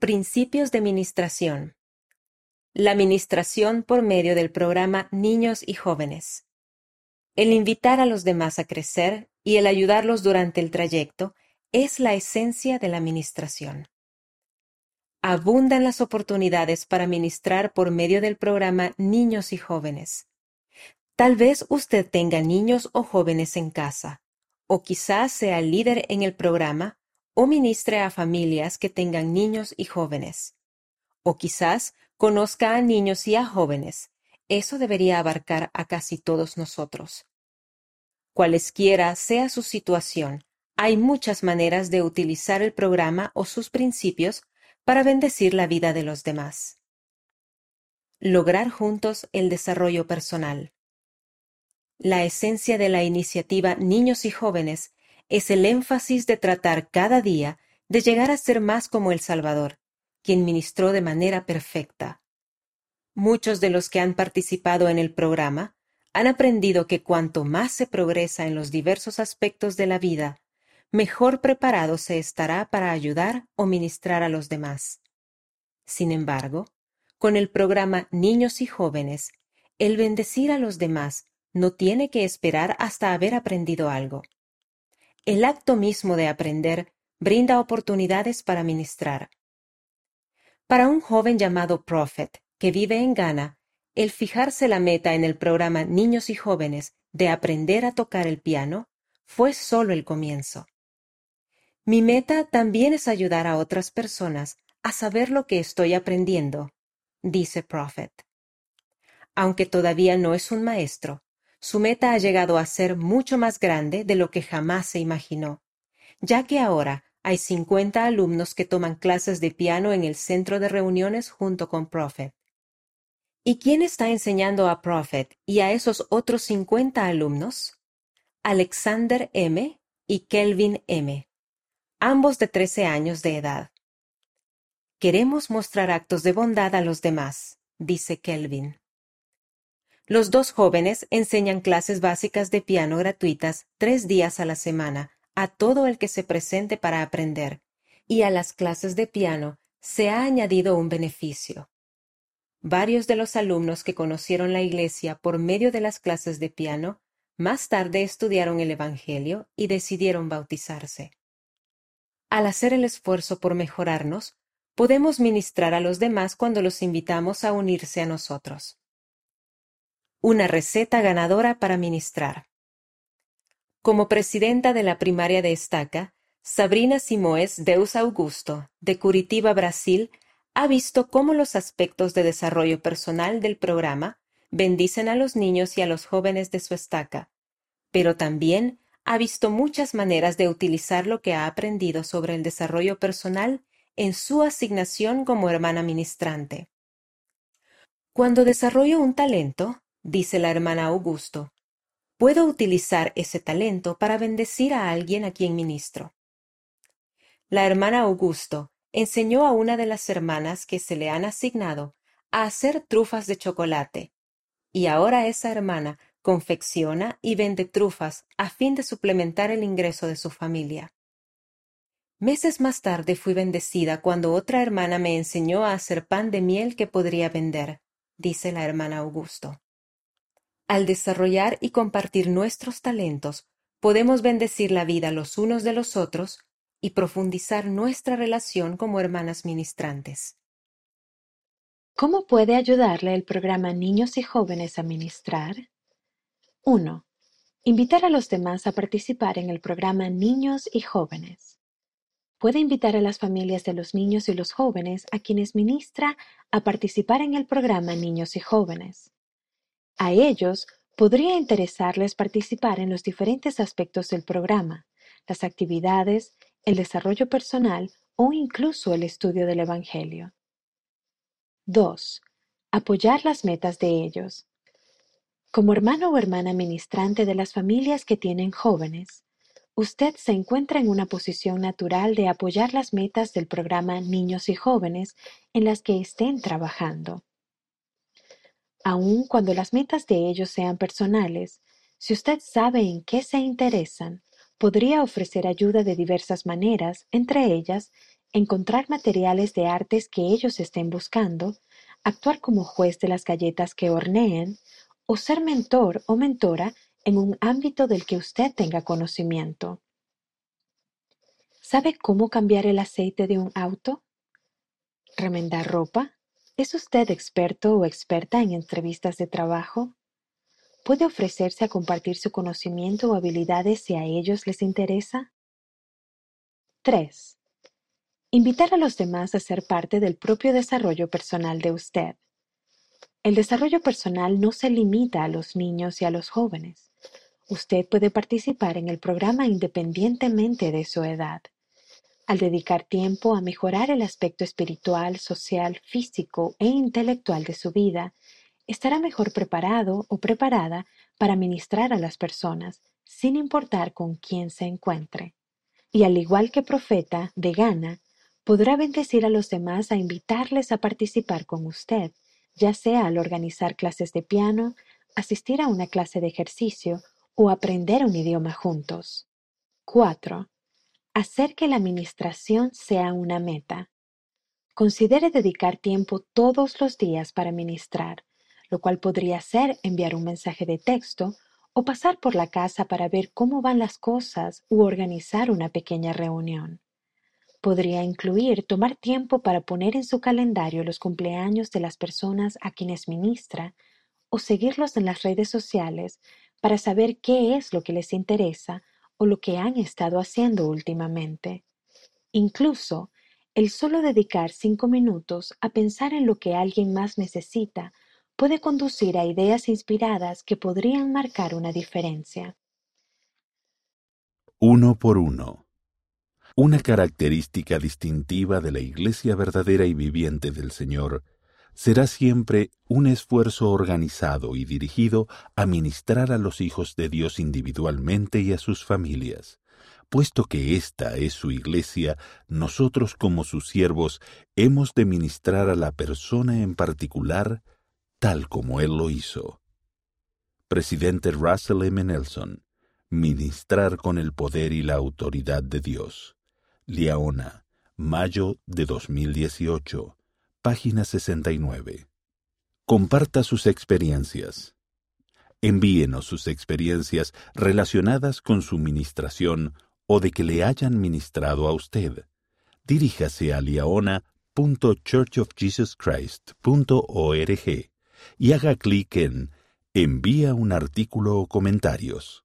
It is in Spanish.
Principios de Ministración. La ministración por medio del programa Niños y Jóvenes. El invitar a los demás a crecer y el ayudarlos durante el trayecto es la esencia de la ministración. Abundan las oportunidades para ministrar por medio del programa Niños y Jóvenes. Tal vez usted tenga niños o jóvenes en casa, o quizás sea líder en el programa o ministre a familias que tengan niños y jóvenes. O quizás conozca a niños y a jóvenes. Eso debería abarcar a casi todos nosotros. Cualesquiera sea su situación, hay muchas maneras de utilizar el programa o sus principios para bendecir la vida de los demás. Lograr juntos el desarrollo personal. La esencia de la iniciativa Niños y Jóvenes es el énfasis de tratar cada día de llegar a ser más como el Salvador, quien ministró de manera perfecta. Muchos de los que han participado en el programa han aprendido que cuanto más se progresa en los diversos aspectos de la vida, mejor preparado se estará para ayudar o ministrar a los demás. Sin embargo, con el programa Niños y Jóvenes, el bendecir a los demás no tiene que esperar hasta haber aprendido algo. El acto mismo de aprender brinda oportunidades para ministrar. Para un joven llamado Prophet, que vive en Ghana, el fijarse la meta en el programa Niños y Jóvenes de aprender a tocar el piano fue solo el comienzo. Mi meta también es ayudar a otras personas a saber lo que estoy aprendiendo, dice Prophet. Aunque todavía no es un maestro, su meta ha llegado a ser mucho más grande de lo que jamás se imaginó, ya que ahora hay 50 alumnos que toman clases de piano en el centro de reuniones junto con Prophet. ¿Y quién está enseñando a Prophet y a esos otros 50 alumnos? Alexander M. y Kelvin M ambos de trece años de edad. Queremos mostrar actos de bondad a los demás, dice Kelvin. Los dos jóvenes enseñan clases básicas de piano gratuitas tres días a la semana a todo el que se presente para aprender, y a las clases de piano se ha añadido un beneficio. Varios de los alumnos que conocieron la Iglesia por medio de las clases de piano más tarde estudiaron el Evangelio y decidieron bautizarse. Al hacer el esfuerzo por mejorarnos, podemos ministrar a los demás cuando los invitamos a unirse a nosotros. Una receta ganadora para ministrar. Como presidenta de la primaria de Estaca, Sabrina Simoes Deus Augusto, de Curitiba, Brasil, ha visto cómo los aspectos de desarrollo personal del programa bendicen a los niños y a los jóvenes de su estaca, pero también ha visto muchas maneras de utilizar lo que ha aprendido sobre el desarrollo personal en su asignación como hermana ministrante. Cuando desarrollo un talento, dice la hermana Augusto, puedo utilizar ese talento para bendecir a alguien a quien ministro. La hermana Augusto enseñó a una de las hermanas que se le han asignado a hacer trufas de chocolate, y ahora esa hermana confecciona y vende trufas a fin de suplementar el ingreso de su familia. Meses más tarde fui bendecida cuando otra hermana me enseñó a hacer pan de miel que podría vender, dice la hermana Augusto. Al desarrollar y compartir nuestros talentos, podemos bendecir la vida los unos de los otros y profundizar nuestra relación como hermanas ministrantes. ¿Cómo puede ayudarle el programa Niños y Jóvenes a ministrar? 1. Invitar a los demás a participar en el programa Niños y Jóvenes. Puede invitar a las familias de los niños y los jóvenes a quienes ministra a participar en el programa Niños y Jóvenes. A ellos podría interesarles participar en los diferentes aspectos del programa, las actividades, el desarrollo personal o incluso el estudio del Evangelio. 2. Apoyar las metas de ellos. Como hermano o hermana ministrante de las familias que tienen jóvenes, usted se encuentra en una posición natural de apoyar las metas del programa Niños y Jóvenes en las que estén trabajando. Aun cuando las metas de ellos sean personales, si usted sabe en qué se interesan, podría ofrecer ayuda de diversas maneras, entre ellas encontrar materiales de artes que ellos estén buscando, actuar como juez de las galletas que horneen, o ser mentor o mentora en un ámbito del que usted tenga conocimiento. ¿Sabe cómo cambiar el aceite de un auto? ¿Remendar ropa? ¿Es usted experto o experta en entrevistas de trabajo? ¿Puede ofrecerse a compartir su conocimiento o habilidades si a ellos les interesa? 3. Invitar a los demás a ser parte del propio desarrollo personal de usted. El desarrollo personal no se limita a los niños y a los jóvenes. Usted puede participar en el programa independientemente de su edad. Al dedicar tiempo a mejorar el aspecto espiritual, social, físico e intelectual de su vida, estará mejor preparado o preparada para ministrar a las personas, sin importar con quién se encuentre. Y al igual que profeta de gana, podrá bendecir a los demás a invitarles a participar con usted ya sea al organizar clases de piano, asistir a una clase de ejercicio o aprender un idioma juntos. 4. Hacer que la administración sea una meta. Considere dedicar tiempo todos los días para ministrar, lo cual podría ser enviar un mensaje de texto o pasar por la casa para ver cómo van las cosas u organizar una pequeña reunión. Podría incluir tomar tiempo para poner en su calendario los cumpleaños de las personas a quienes ministra o seguirlos en las redes sociales para saber qué es lo que les interesa o lo que han estado haciendo últimamente. Incluso, el solo dedicar cinco minutos a pensar en lo que alguien más necesita puede conducir a ideas inspiradas que podrían marcar una diferencia. Uno por uno. Una característica distintiva de la Iglesia verdadera y viviente del Señor será siempre un esfuerzo organizado y dirigido a ministrar a los hijos de Dios individualmente y a sus familias. Puesto que esta es su iglesia, nosotros como sus siervos hemos de ministrar a la persona en particular tal como Él lo hizo. Presidente Russell M. Nelson, ministrar con el poder y la autoridad de Dios. Liaona, mayo de 2018, página 69. Comparta sus experiencias. Envíenos sus experiencias relacionadas con su ministración o de que le hayan ministrado a usted. Diríjase a liaona.churchofjesuschrist.org y haga clic en Envía un artículo o comentarios.